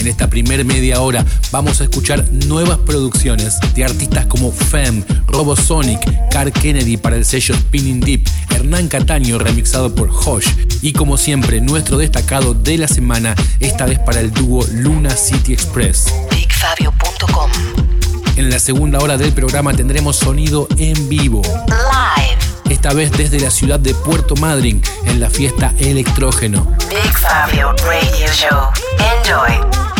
En esta primer media hora vamos a escuchar nuevas producciones de artistas como Fem, Robosonic, Car Kennedy para el sello Spinning Deep, Hernán Cataño remixado por Hosh y como siempre nuestro destacado de la semana, esta vez para el dúo Luna City Express. BigFabio.com En la segunda hora del programa tendremos sonido en vivo. Live. Esta vez desde la ciudad de Puerto Madryn en la fiesta Electrógeno. Big Fabio Radio Show. Enjoy.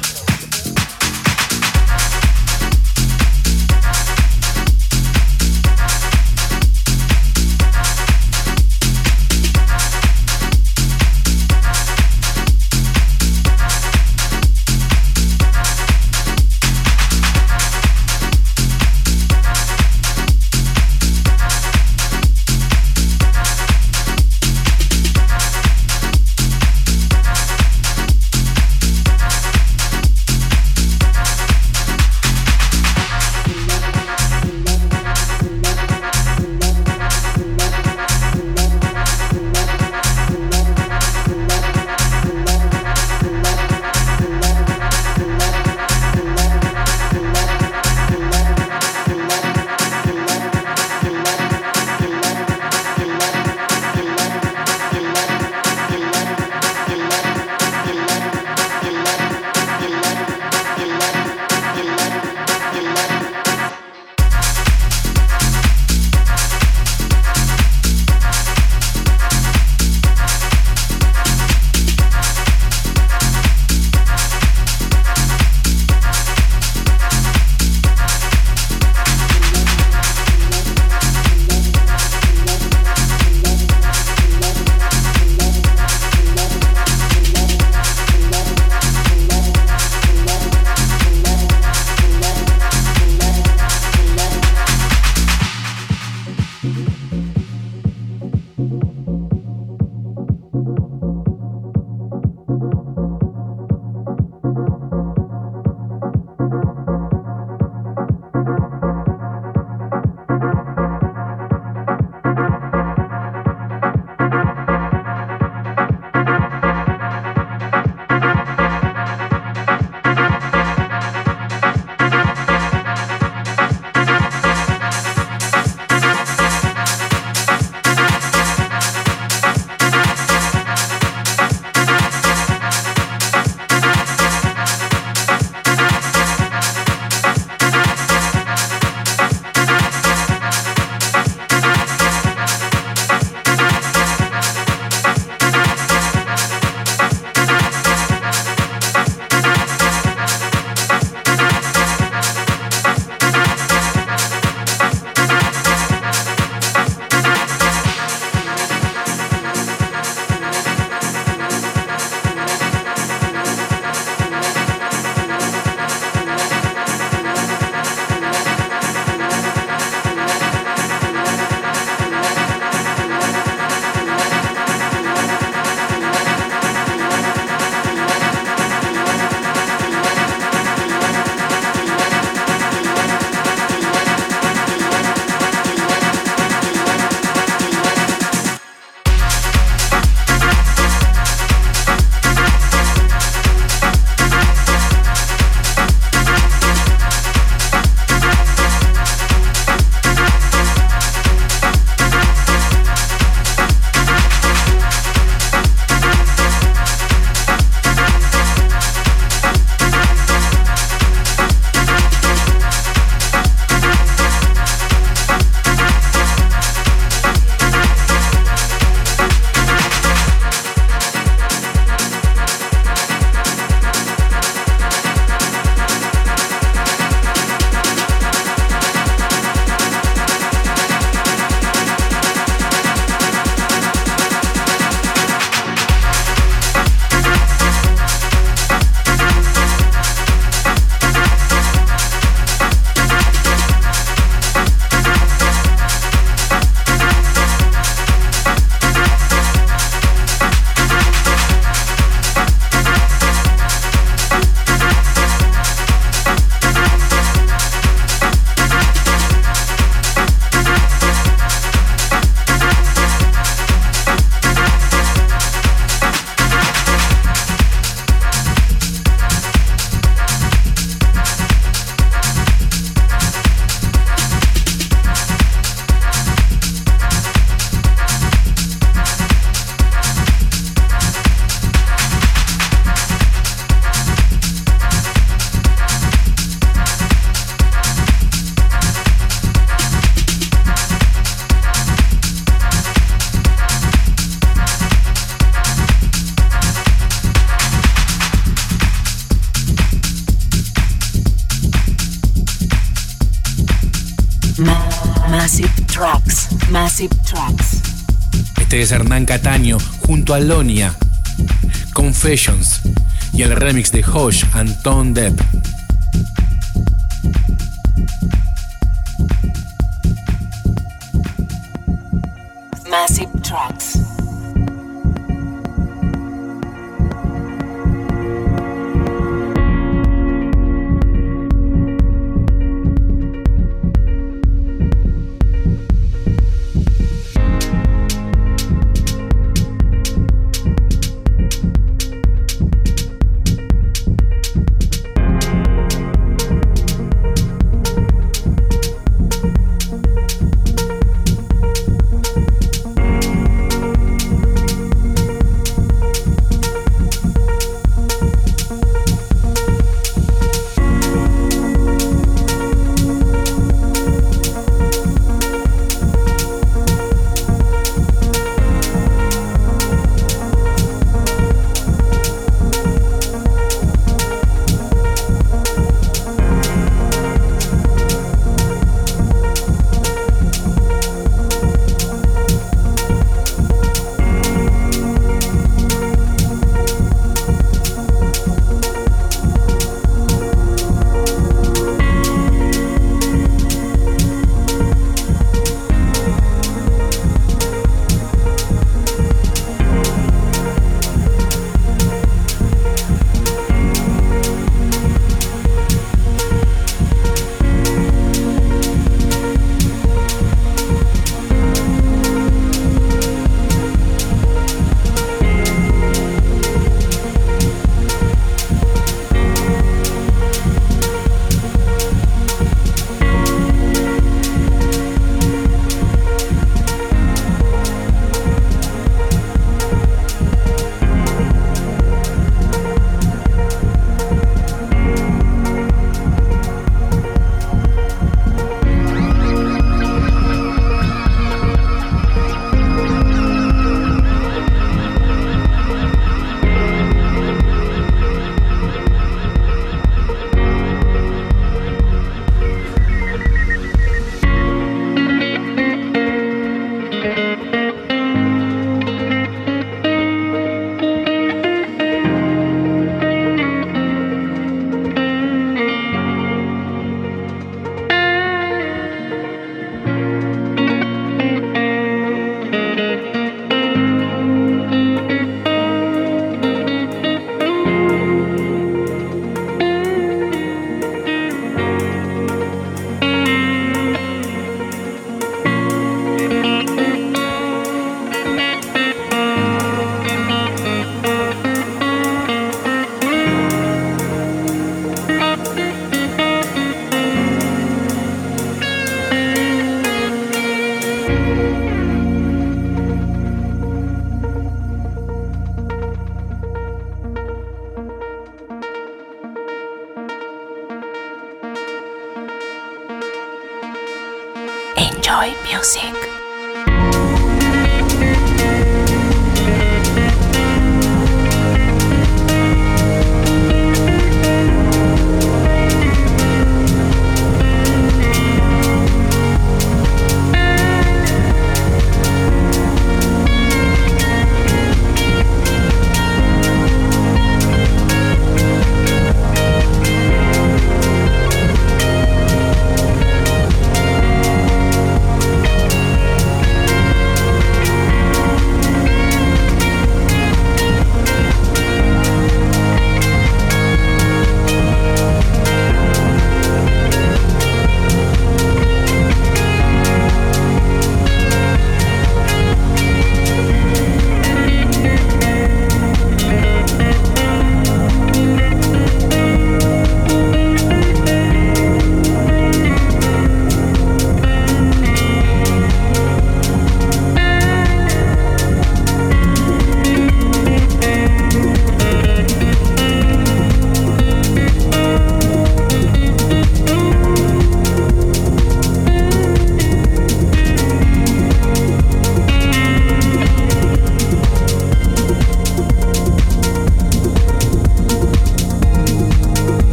Hernán Cataño junto a Lonia. Confessions y el remix de Hosh Anton Depp.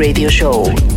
Radio Show.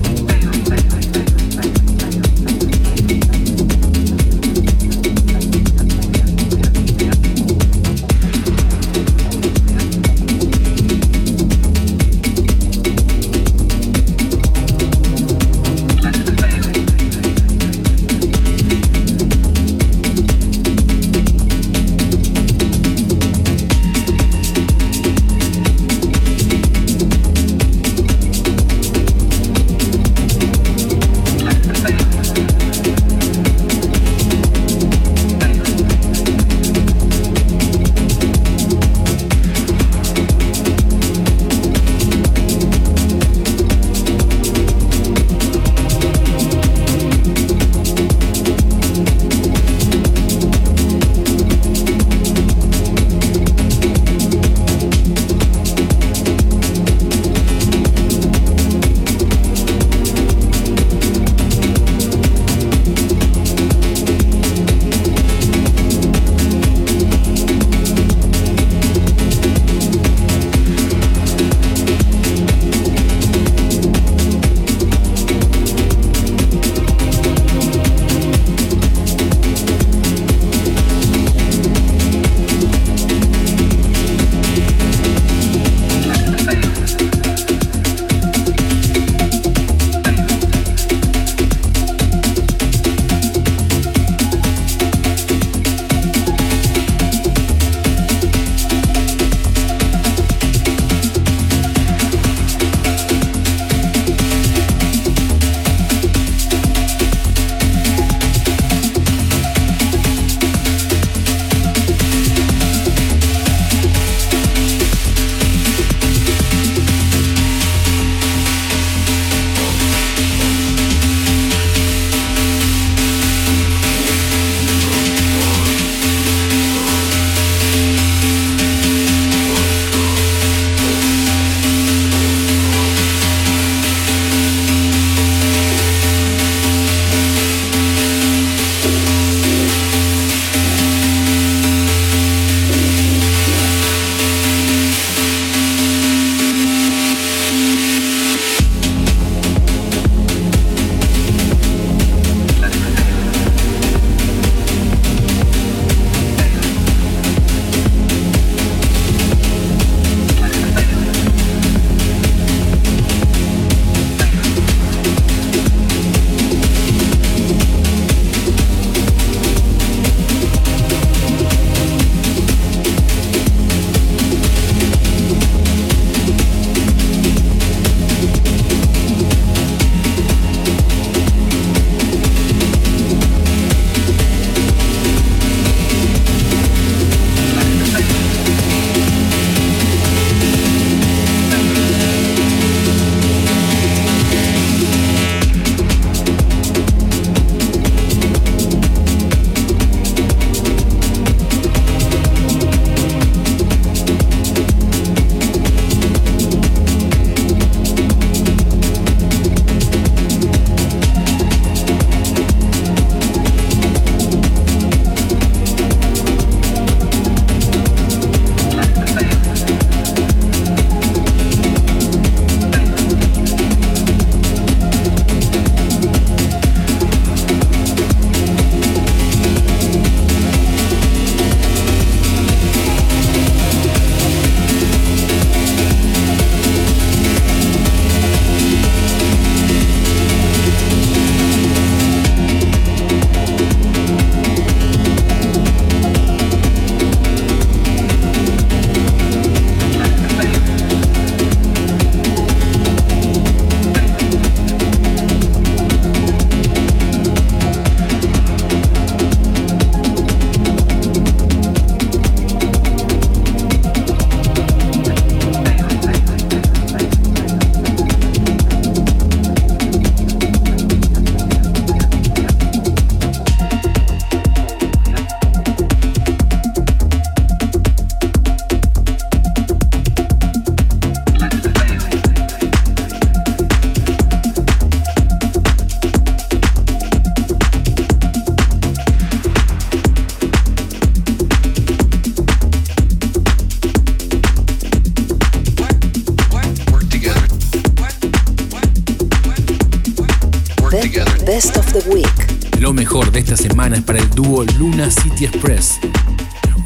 Express.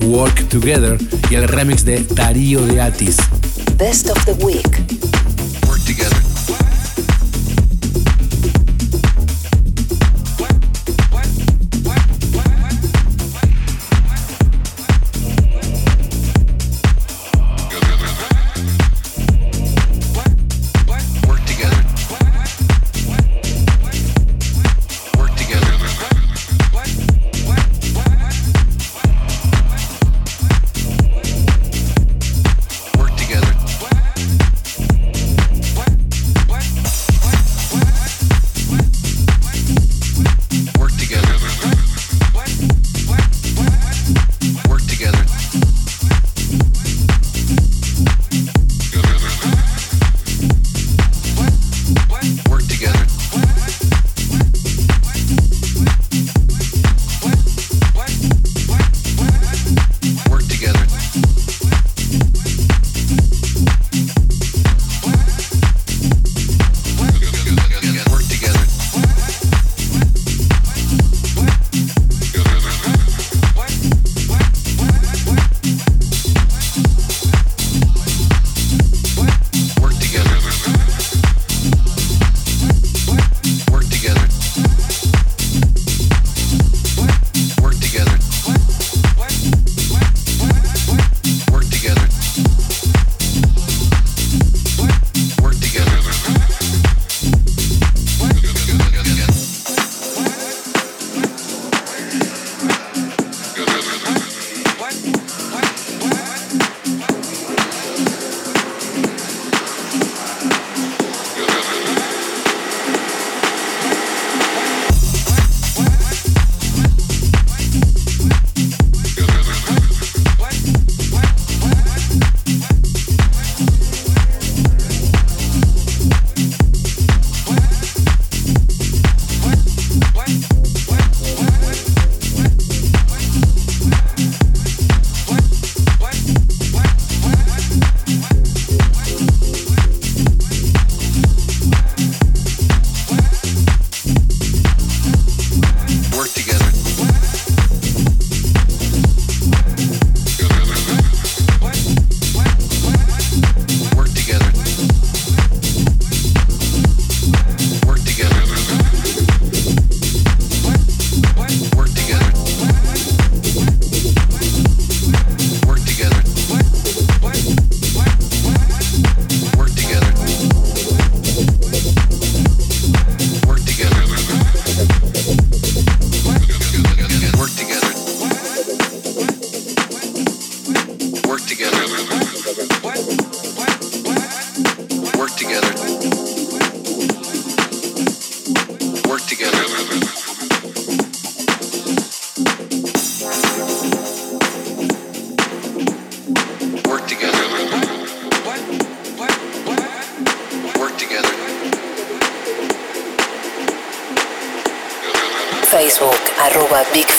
Work Together y el remix de Darío de Atis. Best of the Week.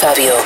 Fabio.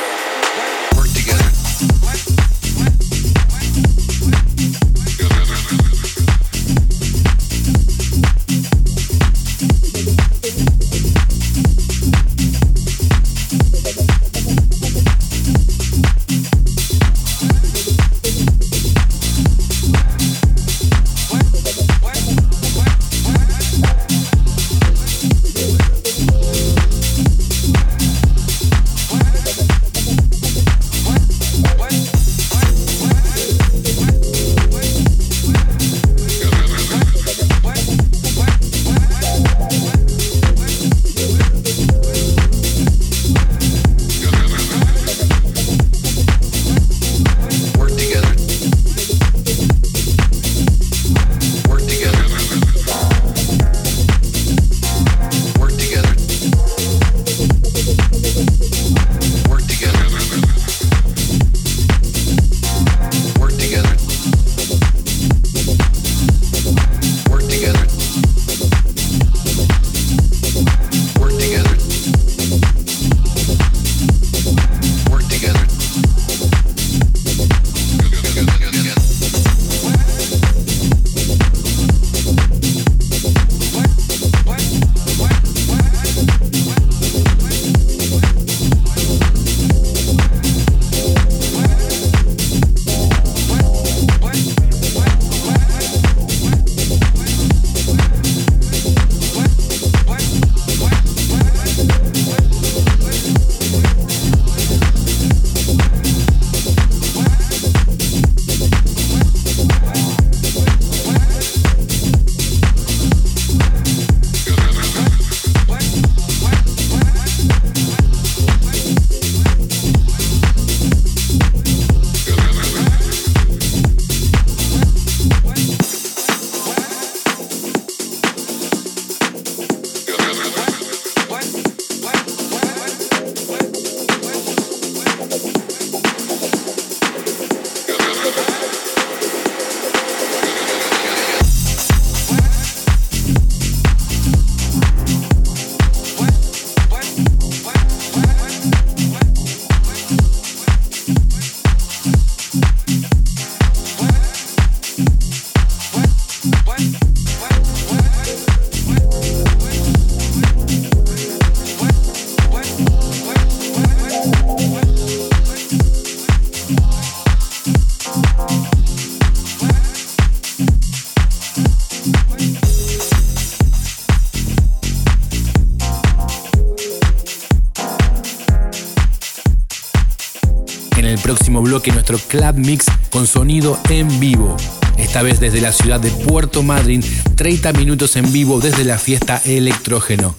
Club Mix con sonido en vivo. Esta vez desde la ciudad de Puerto Madryn, 30 minutos en vivo desde la fiesta Electrógeno.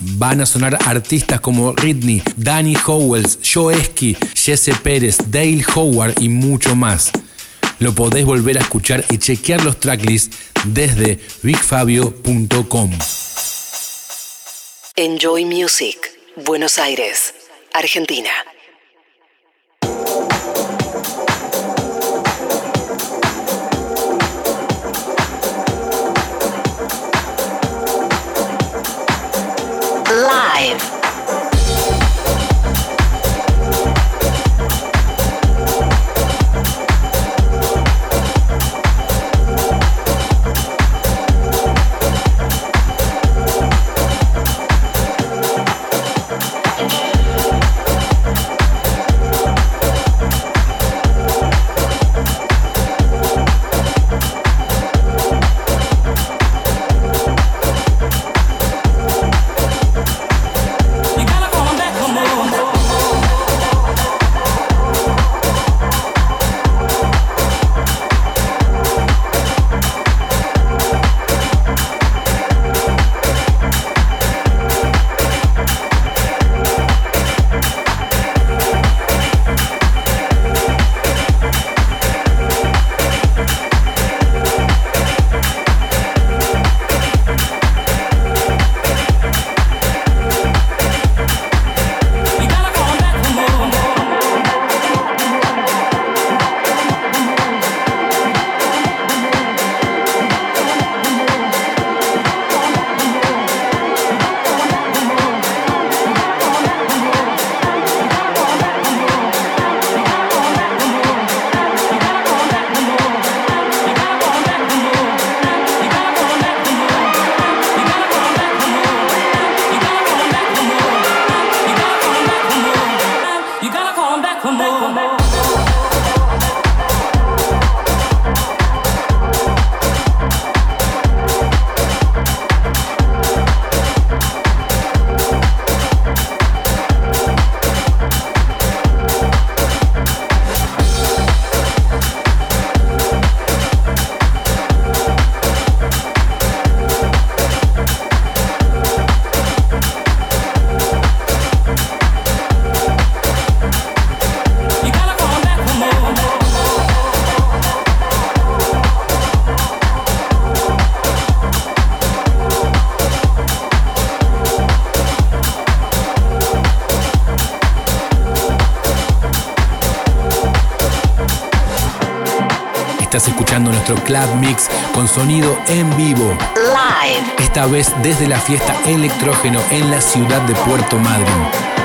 Van a sonar artistas como Ridney, Danny Howells, Joe Esky, Jesse Pérez, Dale Howard y mucho más. Lo podés volver a escuchar y chequear los tracklists desde bigfabio.com. Enjoy Music, Buenos Aires, Argentina. Club Mix con sonido en vivo. Live. Esta vez desde la fiesta Electrógeno en la ciudad de Puerto Madryn.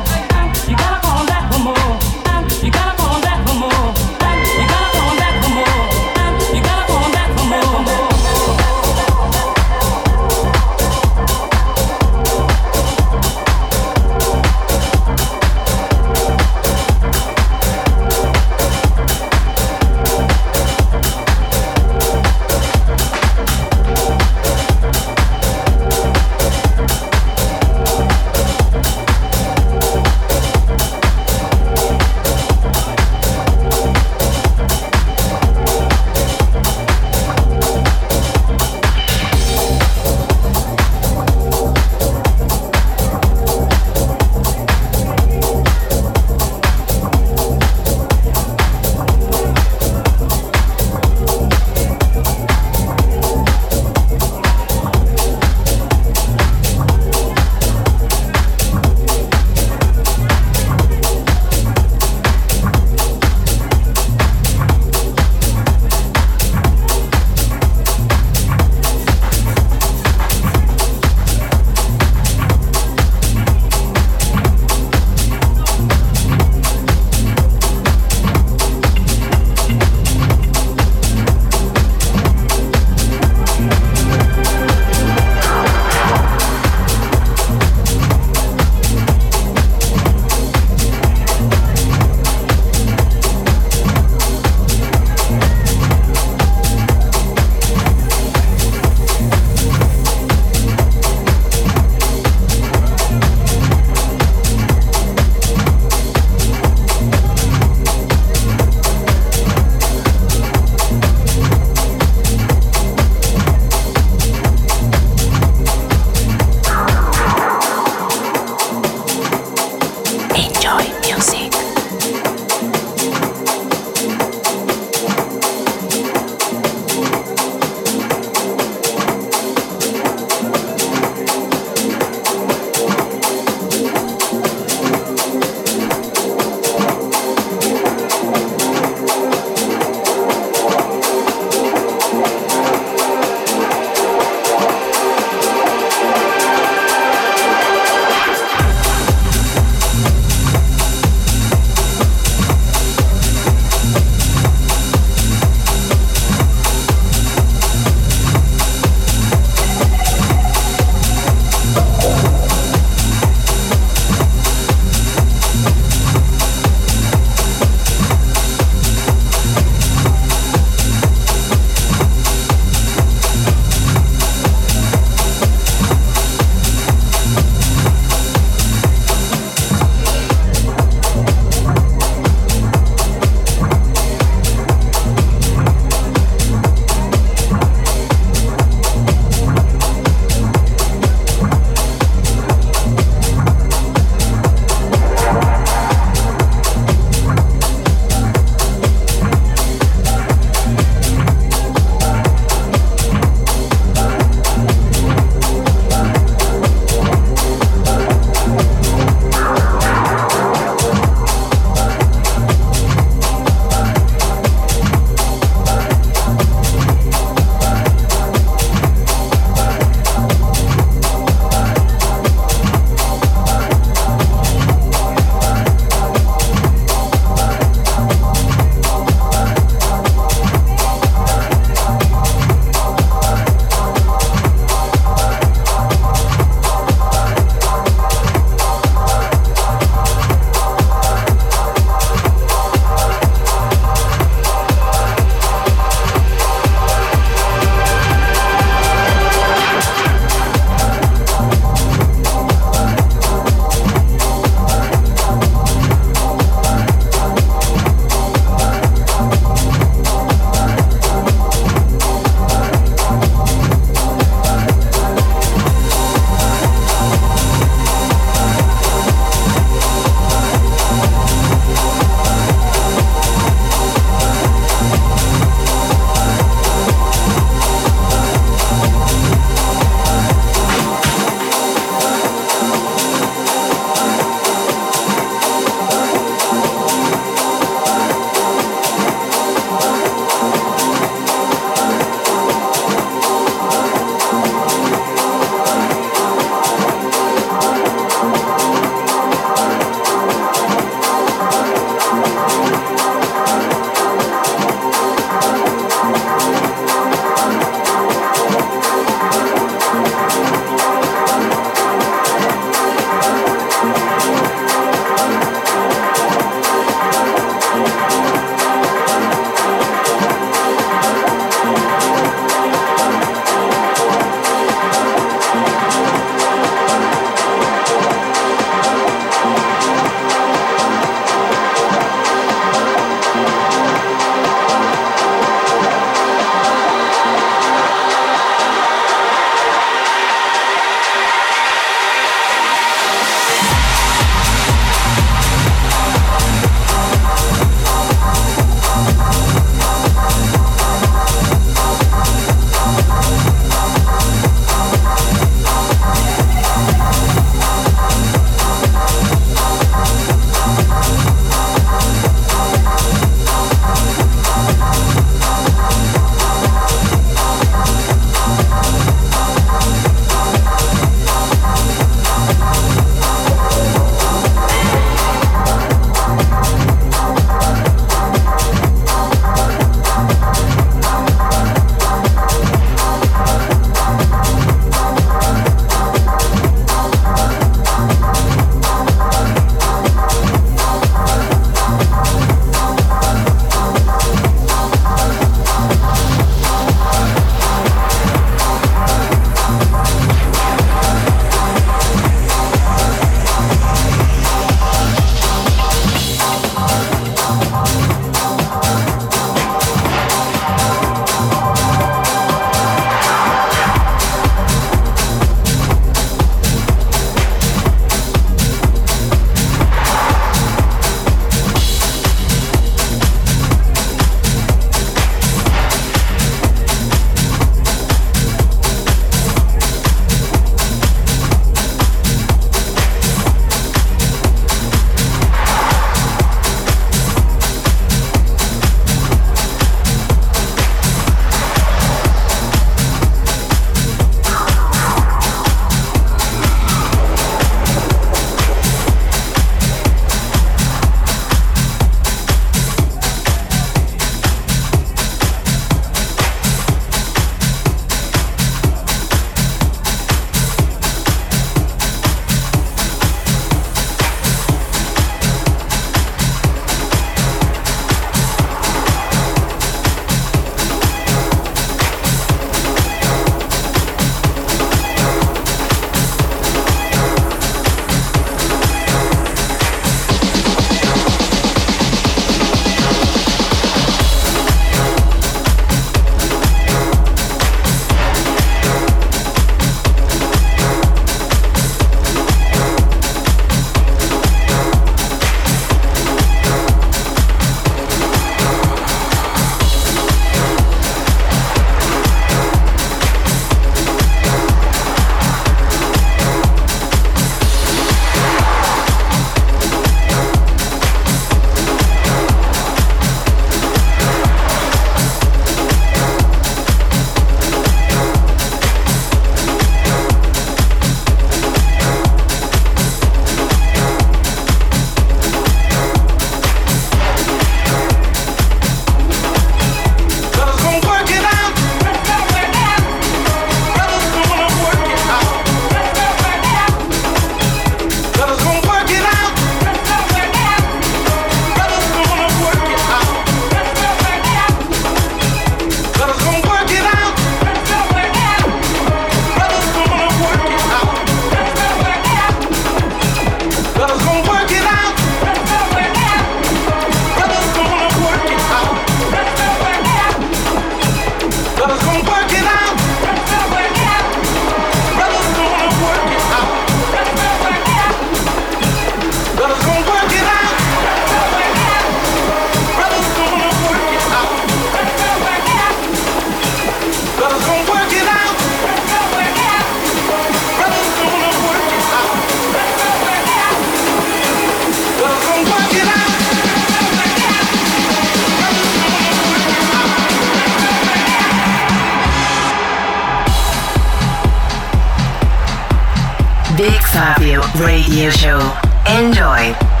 Radio Show. Enjoy.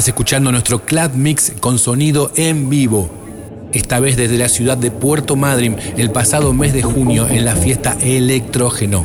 Estás escuchando nuestro Club Mix con sonido en vivo. Esta vez desde la ciudad de Puerto Madryn el pasado mes de junio en la fiesta Electrógeno.